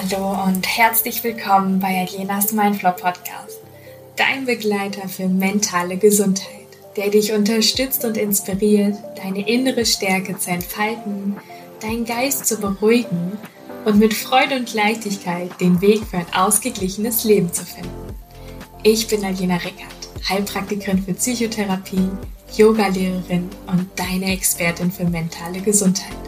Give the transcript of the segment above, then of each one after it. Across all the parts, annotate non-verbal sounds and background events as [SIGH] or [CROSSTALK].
Hallo und herzlich willkommen bei Alenas Mindflow Podcast, dein Begleiter für mentale Gesundheit, der dich unterstützt und inspiriert, deine innere Stärke zu entfalten, deinen Geist zu beruhigen und mit Freude und Leichtigkeit den Weg für ein ausgeglichenes Leben zu finden. Ich bin Alena Rickert, Heilpraktikerin für Psychotherapie, Yogalehrerin und deine Expertin für mentale Gesundheit.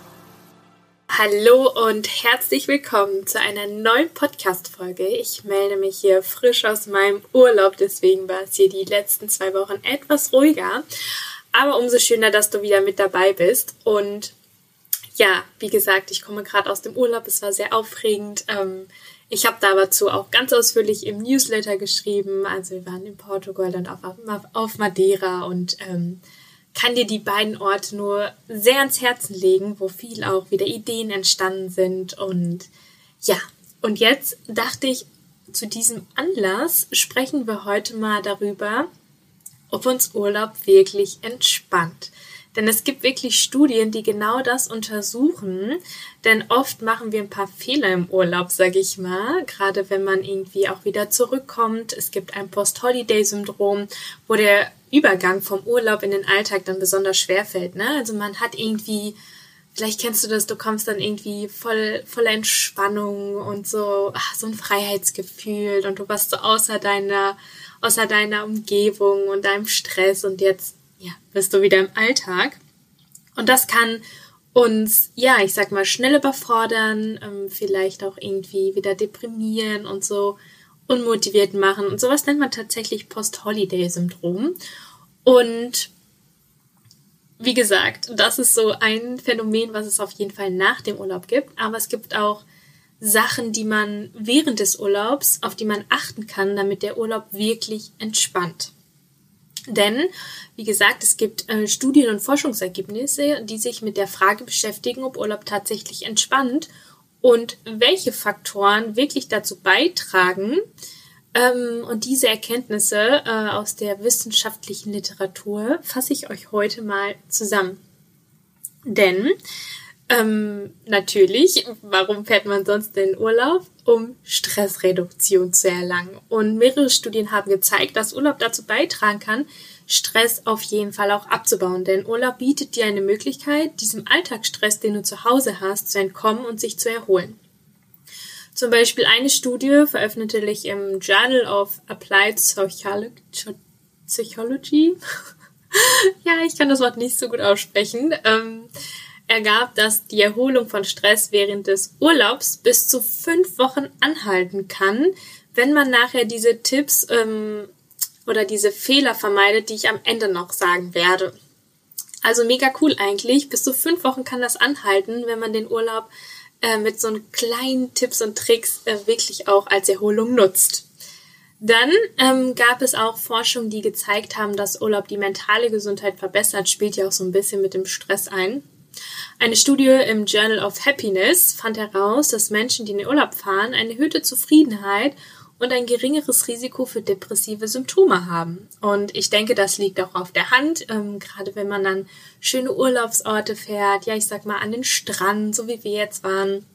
Hallo und herzlich willkommen zu einer neuen Podcast-Folge. Ich melde mich hier frisch aus meinem Urlaub, deswegen war es hier die letzten zwei Wochen etwas ruhiger. Aber umso schöner, dass du wieder mit dabei bist. Und ja, wie gesagt, ich komme gerade aus dem Urlaub. Es war sehr aufregend. Ähm, ich habe dazu auch ganz ausführlich im Newsletter geschrieben. Also wir waren in Portugal und auf, Madeira und ähm, kann dir die beiden Orte nur sehr ans Herzen legen, wo viel auch wieder Ideen entstanden sind. Und ja, und jetzt dachte ich, zu diesem Anlass sprechen wir heute mal darüber, ob uns Urlaub wirklich entspannt. Denn es gibt wirklich Studien, die genau das untersuchen. Denn oft machen wir ein paar Fehler im Urlaub, sage ich mal. Gerade wenn man irgendwie auch wieder zurückkommt. Es gibt ein Post-Holiday-Syndrom, wo der Übergang vom Urlaub in den Alltag dann besonders schwer fällt. Ne? Also man hat irgendwie, vielleicht kennst du das, du kommst dann irgendwie voll, voller Entspannung und so, ach, so ein Freiheitsgefühl und du warst so außer deiner, außer deiner Umgebung und deinem Stress und jetzt ja, bist du wieder im Alltag. Und das kann uns, ja, ich sag mal, schnell überfordern, ähm, vielleicht auch irgendwie wieder deprimieren und so unmotiviert machen. Und sowas nennt man tatsächlich Post-Holiday-Syndrom. Und wie gesagt, das ist so ein Phänomen, was es auf jeden Fall nach dem Urlaub gibt. Aber es gibt auch Sachen, die man während des Urlaubs, auf die man achten kann, damit der Urlaub wirklich entspannt. Denn, wie gesagt, es gibt äh, Studien und Forschungsergebnisse, die sich mit der Frage beschäftigen, ob Urlaub tatsächlich entspannt und welche Faktoren wirklich dazu beitragen. Ähm, und diese Erkenntnisse äh, aus der wissenschaftlichen Literatur fasse ich euch heute mal zusammen. Denn ähm, natürlich, warum fährt man sonst in Urlaub? Um Stressreduktion zu erlangen. Und mehrere Studien haben gezeigt, dass Urlaub dazu beitragen kann, Stress auf jeden Fall auch abzubauen. Denn Urlaub bietet dir eine Möglichkeit, diesem Alltagsstress, den du zu Hause hast, zu entkommen und sich zu erholen. Zum Beispiel eine Studie veröffentlichte ich im Journal of Applied Psychology. [LAUGHS] ja, ich kann das Wort nicht so gut aussprechen. Ähm, ergab, dass die Erholung von Stress während des Urlaubs bis zu fünf Wochen anhalten kann, wenn man nachher diese Tipps ähm, oder diese Fehler vermeidet, die ich am Ende noch sagen werde. Also mega cool eigentlich. Bis zu fünf Wochen kann das anhalten, wenn man den Urlaub äh, mit so kleinen Tipps und Tricks äh, wirklich auch als Erholung nutzt. Dann ähm, gab es auch Forschung, die gezeigt haben, dass Urlaub die mentale Gesundheit verbessert, spielt ja auch so ein bisschen mit dem Stress ein. Eine Studie im Journal of Happiness fand heraus, dass Menschen, die in den Urlaub fahren, eine erhöhte Zufriedenheit und ein geringeres Risiko für depressive Symptome haben. Und ich denke, das liegt auch auf der Hand, ähm, gerade wenn man dann schöne Urlaubsorte fährt, ja, ich sag mal an den Strand, so wie wir jetzt waren,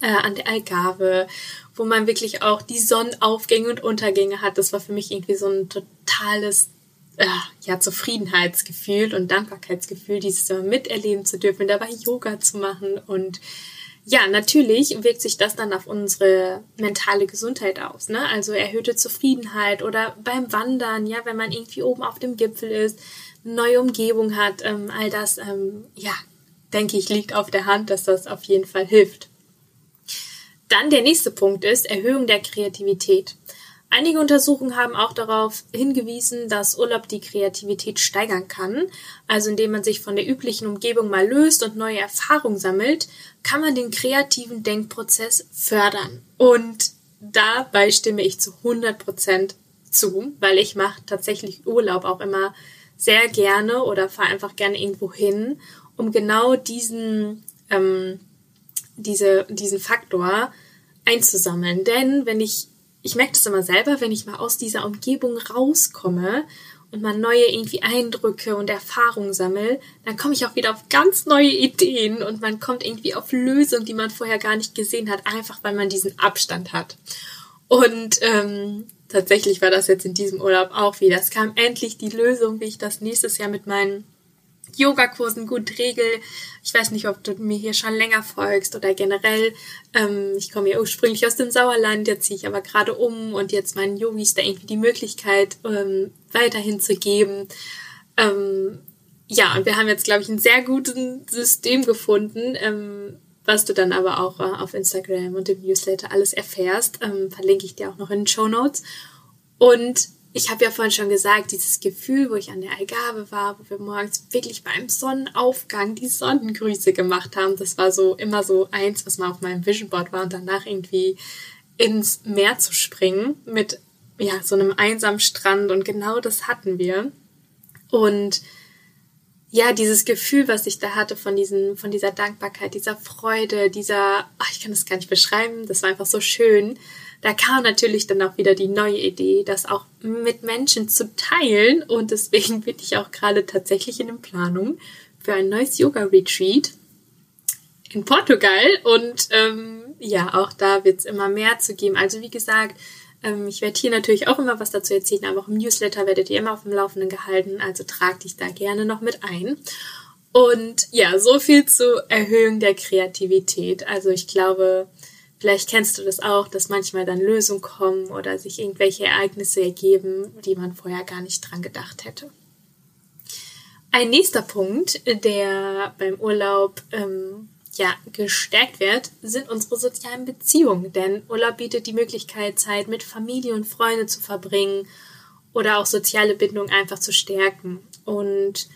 äh, an der Algarve, wo man wirklich auch die Sonnenaufgänge und Untergänge hat. Das war für mich irgendwie so ein totales ja, Zufriedenheitsgefühl und Dankbarkeitsgefühl, dieses immer miterleben zu dürfen, dabei Yoga zu machen. Und ja, natürlich wirkt sich das dann auf unsere mentale Gesundheit aus. Ne? Also erhöhte Zufriedenheit oder beim Wandern, ja, wenn man irgendwie oben auf dem Gipfel ist, neue Umgebung hat, ähm, all das, ähm, ja, denke ich, liegt auf der Hand, dass das auf jeden Fall hilft. Dann der nächste Punkt ist Erhöhung der Kreativität. Einige Untersuchungen haben auch darauf hingewiesen, dass Urlaub die Kreativität steigern kann. Also indem man sich von der üblichen Umgebung mal löst und neue Erfahrungen sammelt, kann man den kreativen Denkprozess fördern. Und dabei stimme ich zu 100 Prozent zu, weil ich mache tatsächlich Urlaub auch immer sehr gerne oder fahre einfach gerne irgendwo hin, um genau diesen, ähm, diese, diesen Faktor einzusammeln. Denn wenn ich, ich merke das immer selber, wenn ich mal aus dieser Umgebung rauskomme und mal neue irgendwie Eindrücke und Erfahrungen sammle, dann komme ich auch wieder auf ganz neue Ideen und man kommt irgendwie auf Lösungen, die man vorher gar nicht gesehen hat, einfach weil man diesen Abstand hat. Und ähm, tatsächlich war das jetzt in diesem Urlaub auch wieder. Es kam endlich die Lösung, wie ich das nächstes Jahr mit meinen Yogakursen gut regel. Ich weiß nicht, ob du mir hier schon länger folgst oder generell. Ähm, ich komme ja ursprünglich aus dem Sauerland, jetzt ziehe ich aber gerade um und jetzt meinen Yogis da irgendwie die Möglichkeit ähm, weiterhin zu geben. Ähm, ja, und wir haben jetzt, glaube ich, ein sehr gutes System gefunden, ähm, was du dann aber auch äh, auf Instagram und im Newsletter alles erfährst. Ähm, verlinke ich dir auch noch in den Show Notes. Und ich habe ja vorhin schon gesagt, dieses Gefühl, wo ich an der Algarve war, wo wir morgens wirklich beim Sonnenaufgang die Sonnengrüße gemacht haben, das war so immer so eins, was mal auf meinem Vision Board war und danach irgendwie ins Meer zu springen mit ja, so einem einsamen Strand und genau das hatten wir. Und ja, dieses Gefühl, was ich da hatte von diesen, von dieser Dankbarkeit, dieser Freude, dieser, ach, ich kann das gar nicht beschreiben, das war einfach so schön da kam natürlich dann auch wieder die neue Idee, das auch mit Menschen zu teilen. Und deswegen bin ich auch gerade tatsächlich in den Planung für ein neues Yoga-Retreat in Portugal. Und ähm, ja, auch da wird es immer mehr zu geben. Also wie gesagt, ähm, ich werde hier natürlich auch immer was dazu erzählen, aber auch im Newsletter werdet ihr immer auf dem Laufenden gehalten. Also trag dich da gerne noch mit ein. Und ja, so viel zur Erhöhung der Kreativität. Also ich glaube, Vielleicht kennst du das auch, dass manchmal dann Lösungen kommen oder sich irgendwelche Ereignisse ergeben, die man vorher gar nicht dran gedacht hätte. Ein nächster Punkt, der beim Urlaub ähm, ja, gestärkt wird, sind unsere sozialen Beziehungen. Denn Urlaub bietet die Möglichkeit, Zeit mit Familie und Freunde zu verbringen oder auch soziale Bindungen einfach zu stärken. Und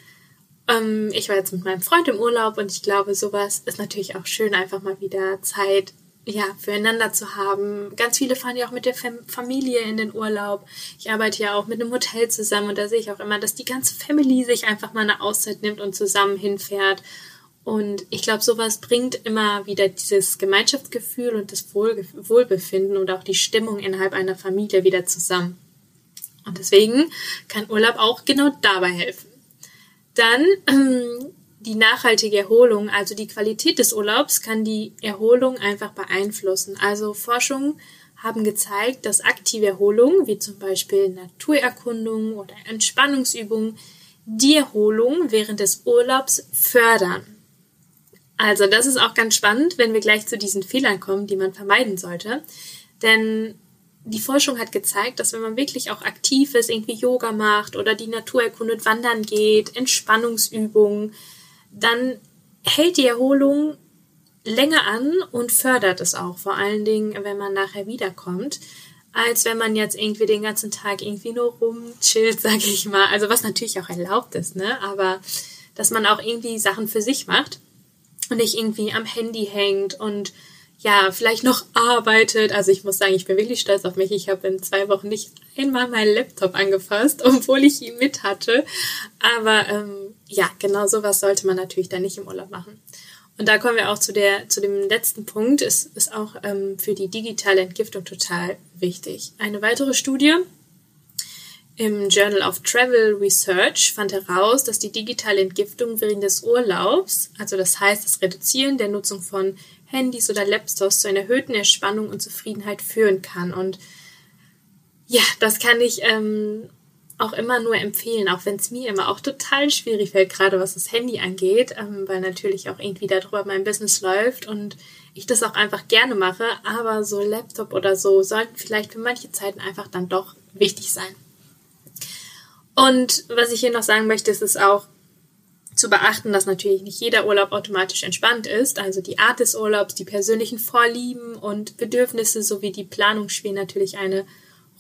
ähm, ich war jetzt mit meinem Freund im Urlaub und ich glaube, sowas ist natürlich auch schön, einfach mal wieder Zeit ja, füreinander zu haben. Ganz viele fahren ja auch mit der Familie in den Urlaub. Ich arbeite ja auch mit einem Hotel zusammen und da sehe ich auch immer, dass die ganze Family sich einfach mal eine Auszeit nimmt und zusammen hinfährt. Und ich glaube, sowas bringt immer wieder dieses Gemeinschaftsgefühl und das Wohl Wohlbefinden und auch die Stimmung innerhalb einer Familie wieder zusammen. Und deswegen kann Urlaub auch genau dabei helfen. Dann ähm, die nachhaltige Erholung, also die Qualität des Urlaubs, kann die Erholung einfach beeinflussen. Also Forschungen haben gezeigt, dass aktive Erholung, wie zum Beispiel Naturerkundung oder Entspannungsübungen, die Erholung während des Urlaubs fördern. Also das ist auch ganz spannend, wenn wir gleich zu diesen Fehlern kommen, die man vermeiden sollte. Denn die Forschung hat gezeigt, dass wenn man wirklich auch aktiv ist, irgendwie Yoga macht oder die Natur erkundet, wandern geht, Entspannungsübungen, dann hält die Erholung länger an und fördert es auch, vor allen Dingen, wenn man nachher wiederkommt, als wenn man jetzt irgendwie den ganzen Tag irgendwie nur rumchillt, [LAUGHS] sag ich mal. Also was natürlich auch erlaubt ist, ne? Aber dass man auch irgendwie Sachen für sich macht und nicht irgendwie am Handy hängt und ja, vielleicht noch arbeitet. Also ich muss sagen, ich bin wirklich stolz auf mich. Ich habe in zwei Wochen nicht einmal meinen Laptop angefasst, [LAUGHS] obwohl ich ihn mit hatte. Aber ähm, ja, genau sowas sollte man natürlich dann nicht im Urlaub machen. Und da kommen wir auch zu, der, zu dem letzten Punkt. Es ist auch ähm, für die digitale Entgiftung total wichtig. Eine weitere Studie im Journal of Travel Research fand heraus, dass die digitale Entgiftung während des Urlaubs, also das heißt das Reduzieren der Nutzung von Handys oder Laptops zu einer erhöhten Entspannung und Zufriedenheit führen kann. Und ja, das kann ich ähm, auch immer nur empfehlen, auch wenn es mir immer auch total schwierig fällt, gerade was das Handy angeht, ähm, weil natürlich auch irgendwie darüber mein Business läuft und ich das auch einfach gerne mache, aber so Laptop oder so sollten vielleicht für manche Zeiten einfach dann doch wichtig sein. Und was ich hier noch sagen möchte, ist es auch, zu beachten, dass natürlich nicht jeder Urlaub automatisch entspannt ist. Also die Art des Urlaubs, die persönlichen Vorlieben und Bedürfnisse sowie die Planung spielen natürlich eine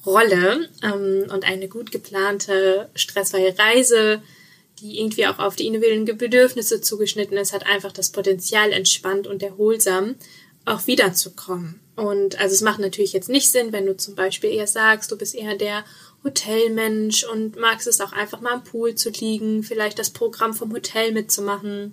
Rolle. Ähm, und eine gut geplante, stressfreie Reise, die irgendwie auch auf die individuellen Bedürfnisse zugeschnitten ist, hat einfach das Potenzial, entspannt und erholsam auch wiederzukommen. Und also es macht natürlich jetzt nicht Sinn, wenn du zum Beispiel eher sagst, du bist eher der Hotelmensch und magst es auch einfach mal am Pool zu liegen, vielleicht das Programm vom Hotel mitzumachen.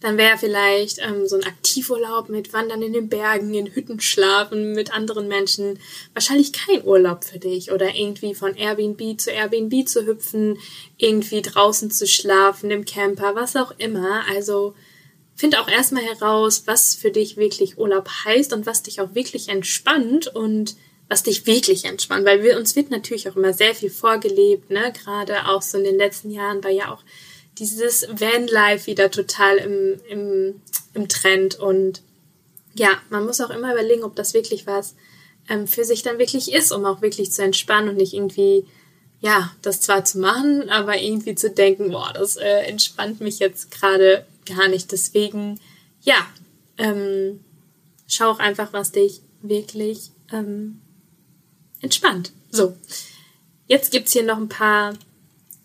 Dann wäre vielleicht ähm, so ein Aktivurlaub mit Wandern in den Bergen, in Hütten schlafen mit anderen Menschen wahrscheinlich kein Urlaub für dich oder irgendwie von Airbnb zu Airbnb zu hüpfen, irgendwie draußen zu schlafen im Camper, was auch immer. Also Find auch erstmal heraus, was für dich wirklich Urlaub heißt und was dich auch wirklich entspannt und was dich wirklich entspannt, weil wir uns wird natürlich auch immer sehr viel vorgelebt, ne? Gerade auch so in den letzten Jahren war ja auch dieses Vanlife wieder total im, im, im Trend und ja, man muss auch immer überlegen, ob das wirklich was ähm, für sich dann wirklich ist, um auch wirklich zu entspannen und nicht irgendwie ja, das zwar zu machen, aber irgendwie zu denken, boah, das äh, entspannt mich jetzt gerade gar nicht. Deswegen, ja, ähm, schau auch einfach, was dich wirklich ähm, entspannt. So, jetzt gibt's hier noch ein paar,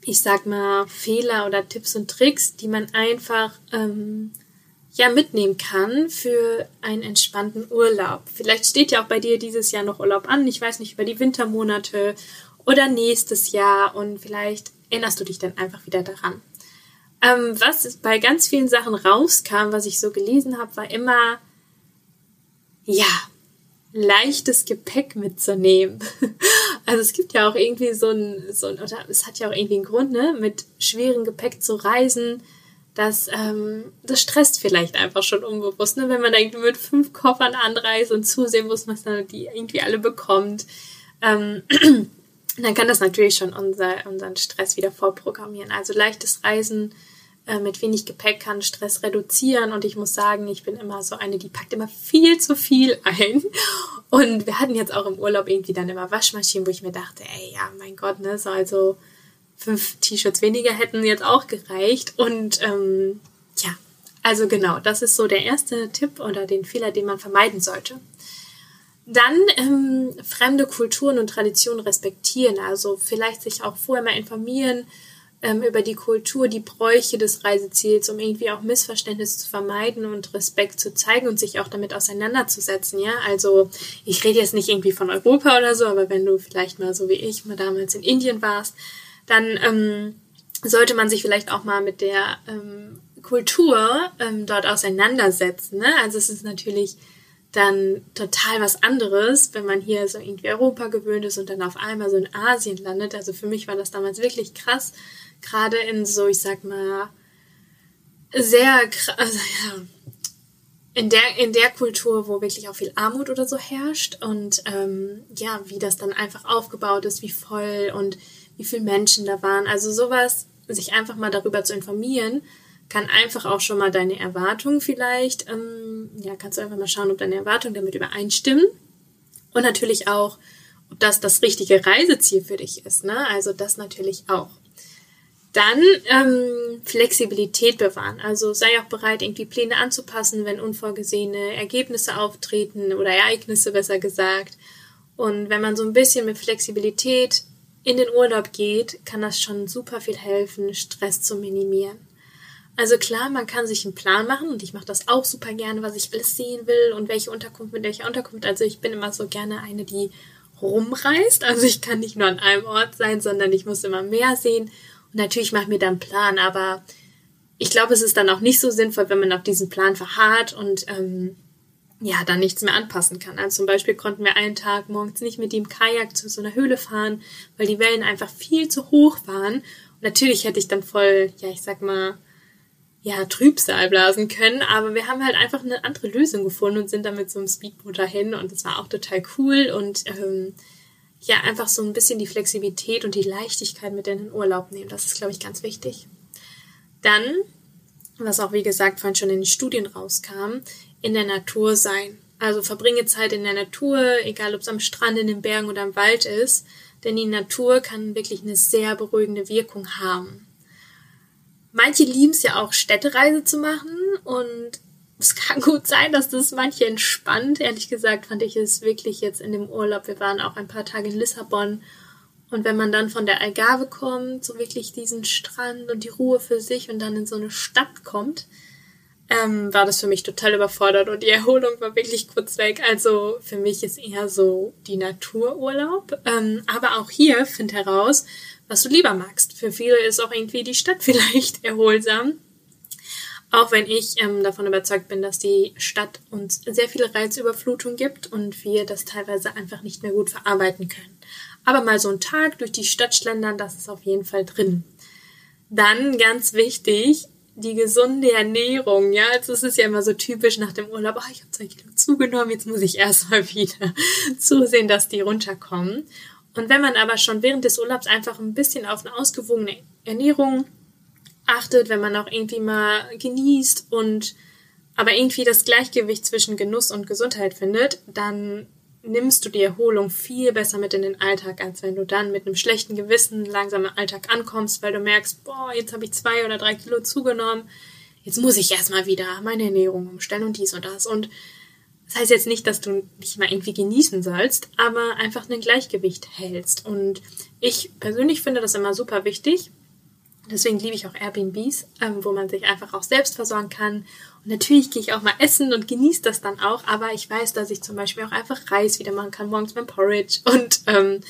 ich sag mal, Fehler oder Tipps und Tricks, die man einfach ähm, ja mitnehmen kann für einen entspannten Urlaub. Vielleicht steht ja auch bei dir dieses Jahr noch Urlaub an. Ich weiß nicht, über die Wintermonate oder nächstes Jahr und vielleicht erinnerst du dich dann einfach wieder daran. Ähm, was bei ganz vielen Sachen rauskam, was ich so gelesen habe, war immer, ja, leichtes Gepäck mitzunehmen. [LAUGHS] Also es gibt ja auch irgendwie so ein, so ein oder es hat ja auch irgendwie einen Grund, ne, mit schwerem Gepäck zu reisen. Das, ähm, das stresst vielleicht einfach schon unbewusst, ne? wenn man da irgendwie mit fünf Koffern anreist und zusehen muss, was man die irgendwie alle bekommt. Ähm, [CLEARS THROAT] dann kann das natürlich schon unser, unseren Stress wieder vorprogrammieren. Also leichtes Reisen äh, mit wenig Gepäck kann Stress reduzieren und ich muss sagen, ich bin immer so eine, die packt immer viel zu viel ein. Und wir hatten jetzt auch im Urlaub irgendwie dann immer Waschmaschinen, wo ich mir dachte, ey, ja, mein Gott, ne, so also fünf T-Shirts weniger hätten jetzt auch gereicht. Und ähm, ja, also genau, das ist so der erste Tipp oder den Fehler, den man vermeiden sollte. Dann ähm, fremde Kulturen und Traditionen respektieren, also vielleicht sich auch vorher mal informieren, ähm, über die Kultur, die Bräuche des Reiseziels, um irgendwie auch Missverständnisse zu vermeiden und Respekt zu zeigen und sich auch damit auseinanderzusetzen, ja. Also ich rede jetzt nicht irgendwie von Europa oder so, aber wenn du vielleicht mal so wie ich mal damals in Indien warst, dann ähm, sollte man sich vielleicht auch mal mit der ähm, Kultur ähm, dort auseinandersetzen. Ne? Also es ist natürlich dann total was anderes, wenn man hier so irgendwie Europa gewöhnt ist und dann auf einmal so in Asien landet. Also für mich war das damals wirklich krass, gerade in so, ich sag mal, sehr, also ja, in der, in der Kultur, wo wirklich auch viel Armut oder so herrscht und ähm, ja, wie das dann einfach aufgebaut ist, wie voll und wie viele Menschen da waren. Also sowas, sich einfach mal darüber zu informieren, kann einfach auch schon mal deine Erwartungen vielleicht, ähm, ja, kannst du einfach mal schauen, ob deine Erwartungen damit übereinstimmen. Und natürlich auch, ob das das richtige Reiseziel für dich ist. Ne? Also das natürlich auch. Dann ähm, Flexibilität bewahren. Also sei auch bereit, irgendwie Pläne anzupassen, wenn unvorgesehene Ergebnisse auftreten oder Ereignisse besser gesagt. Und wenn man so ein bisschen mit Flexibilität in den Urlaub geht, kann das schon super viel helfen, Stress zu minimieren. Also klar, man kann sich einen Plan machen und ich mache das auch super gerne, was ich alles sehen will und welche Unterkunft mit welcher Unterkunft. Also ich bin immer so gerne eine, die rumreist. Also ich kann nicht nur an einem Ort sein, sondern ich muss immer mehr sehen natürlich mache ich mir dann einen Plan, aber ich glaube, es ist dann auch nicht so sinnvoll, wenn man auf diesen Plan verharrt und ähm, ja, dann nichts mehr anpassen kann. Also zum Beispiel konnten wir einen Tag morgens nicht mit dem Kajak zu so einer Höhle fahren, weil die Wellen einfach viel zu hoch waren. Und natürlich hätte ich dann voll, ja, ich sag mal, ja, Trübsal blasen können, aber wir haben halt einfach eine andere Lösung gefunden und sind dann mit so einem Speedboot dahin und das war auch total cool und ähm, ja einfach so ein bisschen die Flexibilität und die Leichtigkeit mit in den Urlaub nehmen. Das ist, glaube ich, ganz wichtig. Dann, was auch wie gesagt vorhin schon in den Studien rauskam, in der Natur sein. Also verbringe Zeit in der Natur, egal ob es am Strand, in den Bergen oder im Wald ist, denn die Natur kann wirklich eine sehr beruhigende Wirkung haben. Manche lieben es ja auch, Städtereise zu machen und es kann gut sein, dass das manche entspannt. Ehrlich gesagt fand ich es wirklich jetzt in dem Urlaub. Wir waren auch ein paar Tage in Lissabon. Und wenn man dann von der Algarve kommt, so wirklich diesen Strand und die Ruhe für sich und dann in so eine Stadt kommt, ähm, war das für mich total überfordert und die Erholung war wirklich kurz weg. Also für mich ist eher so die Natururlaub. Ähm, aber auch hier find heraus, was du lieber magst. Für viele ist auch irgendwie die Stadt [LAUGHS] vielleicht erholsam. Auch wenn ich ähm, davon überzeugt bin, dass die Stadt uns sehr viele Reizüberflutung gibt und wir das teilweise einfach nicht mehr gut verarbeiten können. Aber mal so einen Tag durch die Stadt schlendern, das ist auf jeden Fall drin. Dann ganz wichtig, die gesunde Ernährung, ja, also es ist ja immer so typisch nach dem Urlaub, oh, ich habe zwei Kilo zugenommen, jetzt muss ich erstmal wieder [LAUGHS] zusehen, dass die runterkommen. Und wenn man aber schon während des Urlaubs einfach ein bisschen auf eine ausgewogene Ernährung achtet, wenn man auch irgendwie mal genießt und aber irgendwie das Gleichgewicht zwischen Genuss und Gesundheit findet, dann nimmst du die Erholung viel besser mit in den Alltag, als wenn du dann mit einem schlechten Gewissen langsam im Alltag ankommst, weil du merkst, boah, jetzt habe ich zwei oder drei Kilo zugenommen, jetzt muss ich erstmal wieder meine Ernährung umstellen und dies und das. Und das heißt jetzt nicht, dass du dich mal irgendwie genießen sollst, aber einfach ein Gleichgewicht hältst. Und ich persönlich finde das immer super wichtig. Deswegen liebe ich auch Airbnbs, ähm, wo man sich einfach auch selbst versorgen kann und natürlich gehe ich auch mal essen und genieße das dann auch, aber ich weiß, dass ich zum Beispiel auch einfach Reis wieder machen kann, morgens beim Porridge [LAUGHS] und ähm,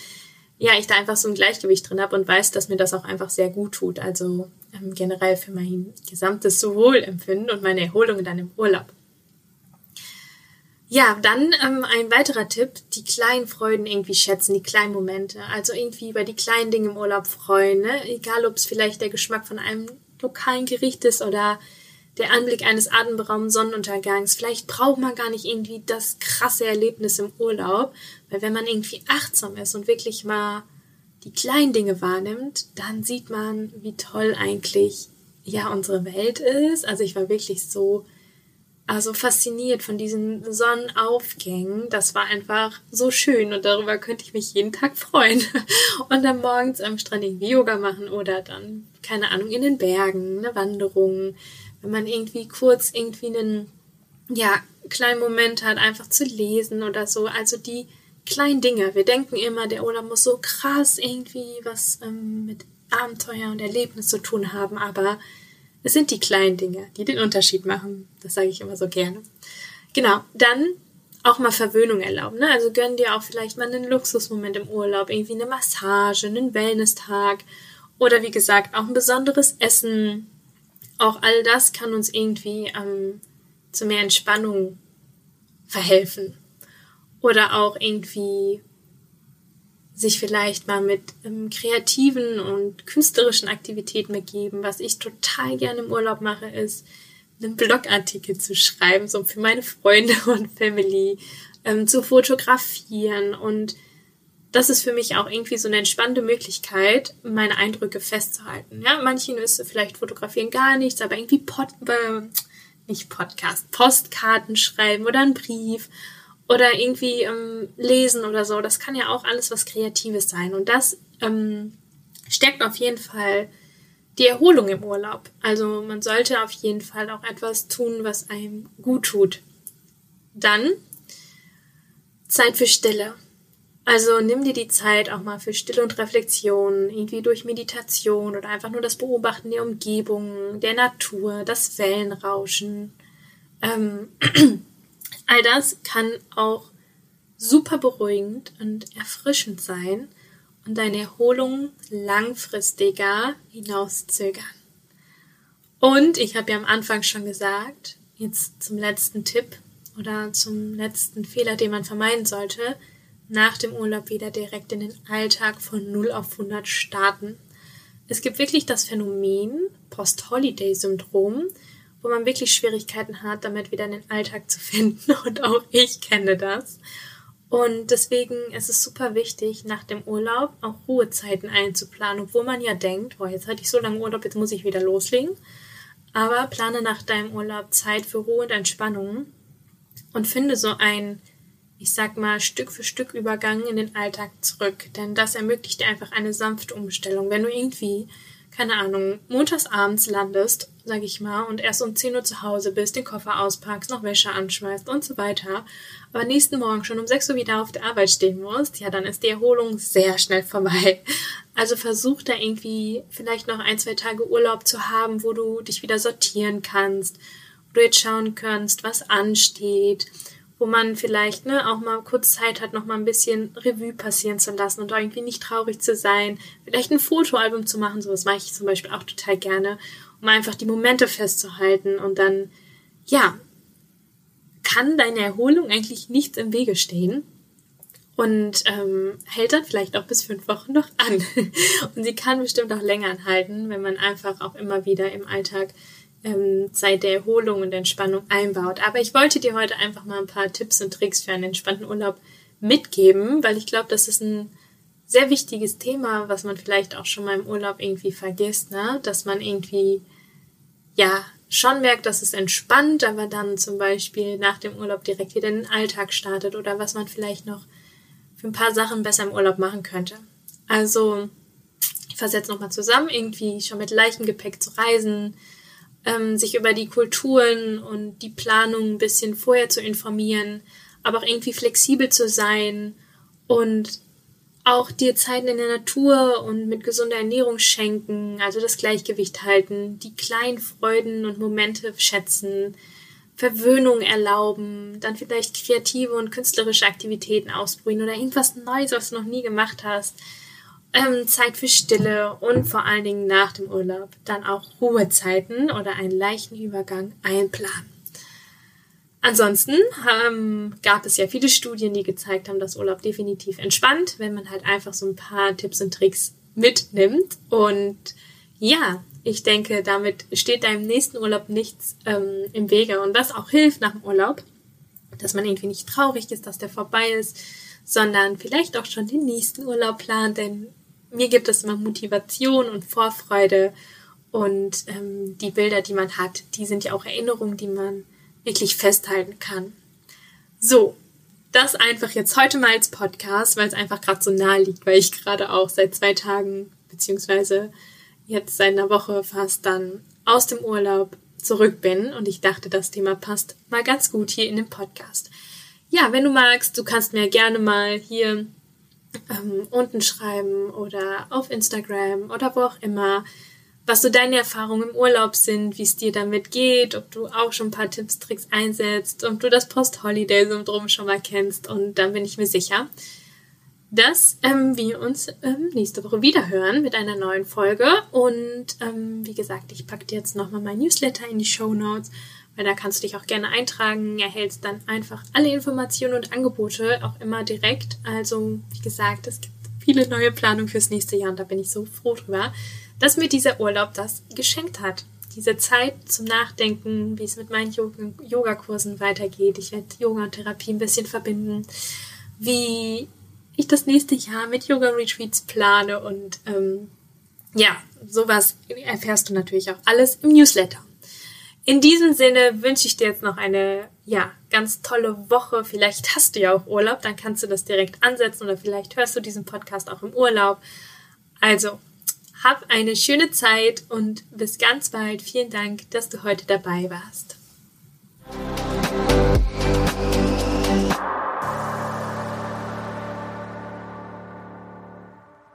ja, ich da einfach so ein Gleichgewicht drin habe und weiß, dass mir das auch einfach sehr gut tut. Also ähm, generell für mein gesamtes Wohlempfinden und meine Erholung dann im Urlaub. Ja, dann ähm, ein weiterer Tipp, die kleinen Freuden irgendwie schätzen, die kleinen Momente. Also irgendwie über die kleinen Dinge im Urlaub freuen, ne? egal ob es vielleicht der Geschmack von einem lokalen Gericht ist oder der Anblick eines atemberaubenden Sonnenuntergangs. Vielleicht braucht man gar nicht irgendwie das krasse Erlebnis im Urlaub, weil wenn man irgendwie achtsam ist und wirklich mal die kleinen Dinge wahrnimmt, dann sieht man, wie toll eigentlich ja unsere Welt ist. Also ich war wirklich so also fasziniert von diesen Sonnenaufgängen. Das war einfach so schön und darüber könnte ich mich jeden Tag freuen. [LAUGHS] Und dann morgens am Strand irgendwie Yoga machen oder dann, keine Ahnung, in den Bergen, eine Wanderung, wenn man irgendwie kurz irgendwie einen, ja, kleinen Moment hat, einfach zu lesen oder so. Also die kleinen Dinge. Wir denken immer, der Urlaub muss so krass irgendwie was ähm, mit Abenteuer und Erlebnis zu tun haben, aber es sind die kleinen Dinge, die den Unterschied machen. Das sage ich immer so gerne. Genau, dann auch mal Verwöhnung erlauben. Ne? Also gönn dir auch vielleicht mal einen Luxusmoment im Urlaub, irgendwie eine Massage, einen Wellness-Tag oder wie gesagt auch ein besonderes Essen, auch all das kann uns irgendwie ähm, zu mehr Entspannung verhelfen. Oder auch irgendwie sich vielleicht mal mit ähm, kreativen und künstlerischen Aktivitäten begeben. Was ich total gerne im Urlaub mache, ist einen Blogartikel zu schreiben, so für meine Freunde [LAUGHS] und Family, ähm, zu fotografieren und das ist für mich auch irgendwie so eine entspannte Möglichkeit, meine Eindrücke festzuhalten. Ja, manchen ist vielleicht fotografieren gar nichts, aber irgendwie Pod, äh, nicht Podcast, Postkarten schreiben oder einen Brief oder irgendwie ähm, lesen oder so. Das kann ja auch alles was Kreatives sein. Und das ähm, stärkt auf jeden Fall die Erholung im Urlaub. Also man sollte auf jeden Fall auch etwas tun, was einem gut tut. Dann Zeit für Stille. Also nimm dir die Zeit auch mal für Stille und Reflexion, irgendwie durch Meditation oder einfach nur das Beobachten der Umgebung, der Natur, das Wellenrauschen. Ähm, [CLEARS THROAT] all das kann auch super beruhigend und erfrischend sein und deine Erholung langfristiger hinauszögern. Und ich habe ja am Anfang schon gesagt, jetzt zum letzten Tipp oder zum letzten Fehler, den man vermeiden sollte, nach dem Urlaub wieder direkt in den Alltag von 0 auf 100 starten. Es gibt wirklich das Phänomen Post-Holiday-Syndrom, wo man wirklich Schwierigkeiten hat, damit wieder in den Alltag zu finden. [LAUGHS] Und auch ich kenne das. Und deswegen ist es super wichtig, nach dem Urlaub auch Ruhezeiten einzuplanen, obwohl man ja denkt, boah, jetzt hatte ich so lange Urlaub, jetzt muss ich wieder loslegen. Aber plane nach deinem Urlaub Zeit für Ruhe und Entspannung und finde so ein ich sag mal, Stück für Stück Übergang in den Alltag zurück. Denn das ermöglicht dir einfach eine sanfte Umstellung. Wenn du irgendwie, keine Ahnung, montags abends landest, sag ich mal, und erst um 10 Uhr zu Hause bist, den Koffer auspackst, noch Wäsche anschmeißt und so weiter, aber nächsten Morgen schon um 6 Uhr wieder auf der Arbeit stehen musst, ja, dann ist die Erholung sehr schnell vorbei. [LAUGHS] Also versuch da irgendwie vielleicht noch ein, zwei Tage Urlaub zu haben, wo du dich wieder sortieren kannst wo du jetzt schauen kannst, was ansteht, wo man vielleicht ne, auch mal kurz Zeit hat, noch mal ein bisschen Revue passieren zu lassen und irgendwie nicht traurig zu sein, vielleicht ein Fotoalbum zu machen, sowas mache ich zum Beispiel auch total gerne, um einfach die Momente festzuhalten und dann, ja, kann deine Erholung eigentlich nichts im Wege stehen und ähm, hält dann vielleicht auch bis fünf Wochen noch an. [LAUGHS] und sie kann bestimmt auch länger anhalten, wenn man einfach auch immer wieder im Alltag ähm, Zeit der Erholung und Entspannung einbaut. Aber ich wollte dir heute einfach mal ein paar Tipps und Tricks für einen entspannten Urlaub mitgeben, weil ich glaube, das ist ein sehr wichtiges Thema, was man vielleicht auch schon mal im Urlaub irgendwie vergisst, ne? dass man irgendwie ja schon merkt, dass es entspannt, aber dann zum Beispiel nach dem Urlaub direkt wieder in den Alltag startet oder was man vielleicht noch für ein paar Sachen besser im Urlaub machen könnte. Also ich fasse jetzt nochmal zusammen, irgendwie schon mit leichtem Gepäck zu reisen, ähm, sich über die Kulturen und die Planung ein bisschen vorher zu informieren, aber auch irgendwie flexibel zu sein und auch dir Zeiten in der Natur und mit gesunder Ernährung schenken, also das Gleichgewicht halten, die kleinen Freuden und Momente schätzen, Verwöhnung erlauben, dann vielleicht kreative und künstlerische Aktivitäten ausprobieren oder irgendwas Neues, was du noch nie gemacht hast ähm, Zeit für Stille und vor allen Dingen nach dem Urlaub dann auch Ruhezeiten oder einen leichten Übergang einplanen. Ansonsten ähm, gab es ja viele Studien, die gezeigt haben, dass Urlaub definitiv entspannt, wenn man halt einfach so ein paar Tipps und Tricks mitnimmt. Und ja, ich denke, damit steht deinem nächsten Urlaub nichts ähm, im Wege. Und was auch hilft nach dem Urlaub, dass man irgendwie nicht traurig ist, dass der vorbei ist, sondern vielleicht auch schon den nächsten Urlaub plant, denn mir gibt es immer Motivation und Vorfreude und ähm, die Bilder, die man hat, die sind ja auch Erinnerungen, die man wirklich festhalten kann. So, das einfach jetzt heute mal als Podcast, weil es einfach gerade so nahe liegt, weil ich gerade auch seit zwei Tagen beziehungsweise jetzt seit einer Woche fast dann aus dem Urlaub zurück bin und ich dachte, das Thema passt mal ganz gut hier in dem Podcast. Ja, wenn du magst, du kannst mir gerne mal hier ähm, unten schreiben oder auf Instagram oder wo auch immer, was so deine Erfahrungen im Urlaub sind, wie es dir damit geht, ob du auch schon ein paar Tipps, Tricks einsetzt, ob du das Post-Holiday-Syndrom schon mal kennst und dann bin ich mir sicher, dass ähm, wir uns ähm, nächste Woche wieder hören mit einer neuen Folge und ähm, wie gesagt, ich packe dir jetzt nochmal mein Newsletter in die Show Notes weil da kannst du dich auch gerne eintragen, erhältst dann einfach alle Informationen und Angebote auch immer direkt. Also, wie gesagt, es gibt viele neue Planungen fürs nächste Jahr und da bin ich so froh drüber, dass mir dieser Urlaub das geschenkt hat. Diese Zeit zum Nachdenken, wie es mit meinen Yogakursen weitergeht. Ich werde Yoga und Therapie ein bisschen verbinden, wie ich das nächste Jahr mit Yoga-Retreats plane und ähm, ja, sowas erfährst du natürlich auch alles im Newsletter. In diesem Sinne wünsche ich dir jetzt noch eine, ja, ganz tolle Woche. Vielleicht hast du ja auch Urlaub, dann kannst du das direkt ansetzen oder vielleicht hörst du diesen Podcast auch im Urlaub. Also, hab eine schöne Zeit und bis ganz bald. Vielen Dank, dass du heute dabei warst.